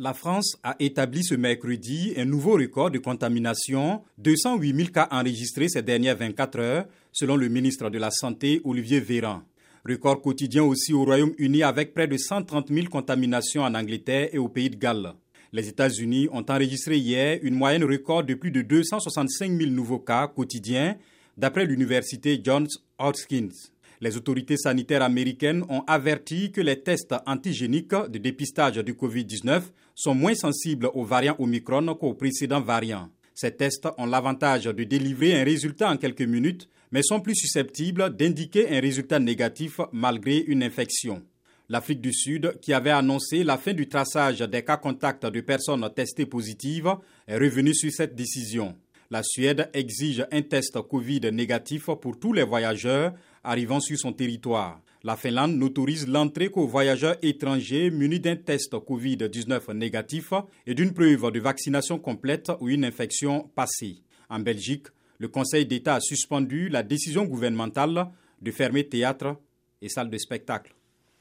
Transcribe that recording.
La France a établi ce mercredi un nouveau record de contamination, 208 000 cas enregistrés ces dernières 24 heures, selon le ministre de la Santé Olivier Véran. Record quotidien aussi au Royaume-Uni avec près de 130 000 contaminations en Angleterre et au Pays de Galles. Les États-Unis ont enregistré hier une moyenne record de plus de 265 000 nouveaux cas quotidiens, d'après l'université Johns Hopkins. Les autorités sanitaires américaines ont averti que les tests antigéniques de dépistage du Covid-19 sont moins sensibles aux variants Omicron qu'aux précédents variants. Ces tests ont l'avantage de délivrer un résultat en quelques minutes, mais sont plus susceptibles d'indiquer un résultat négatif malgré une infection. L'Afrique du Sud, qui avait annoncé la fin du traçage des cas contacts de personnes testées positives, est revenue sur cette décision. La Suède exige un test Covid négatif pour tous les voyageurs arrivant sur son territoire. La Finlande n'autorise l'entrée qu'aux voyageurs étrangers munis d'un test Covid-19 négatif et d'une preuve de vaccination complète ou une infection passée. En Belgique, le Conseil d'État a suspendu la décision gouvernementale de fermer théâtres et salles de spectacle.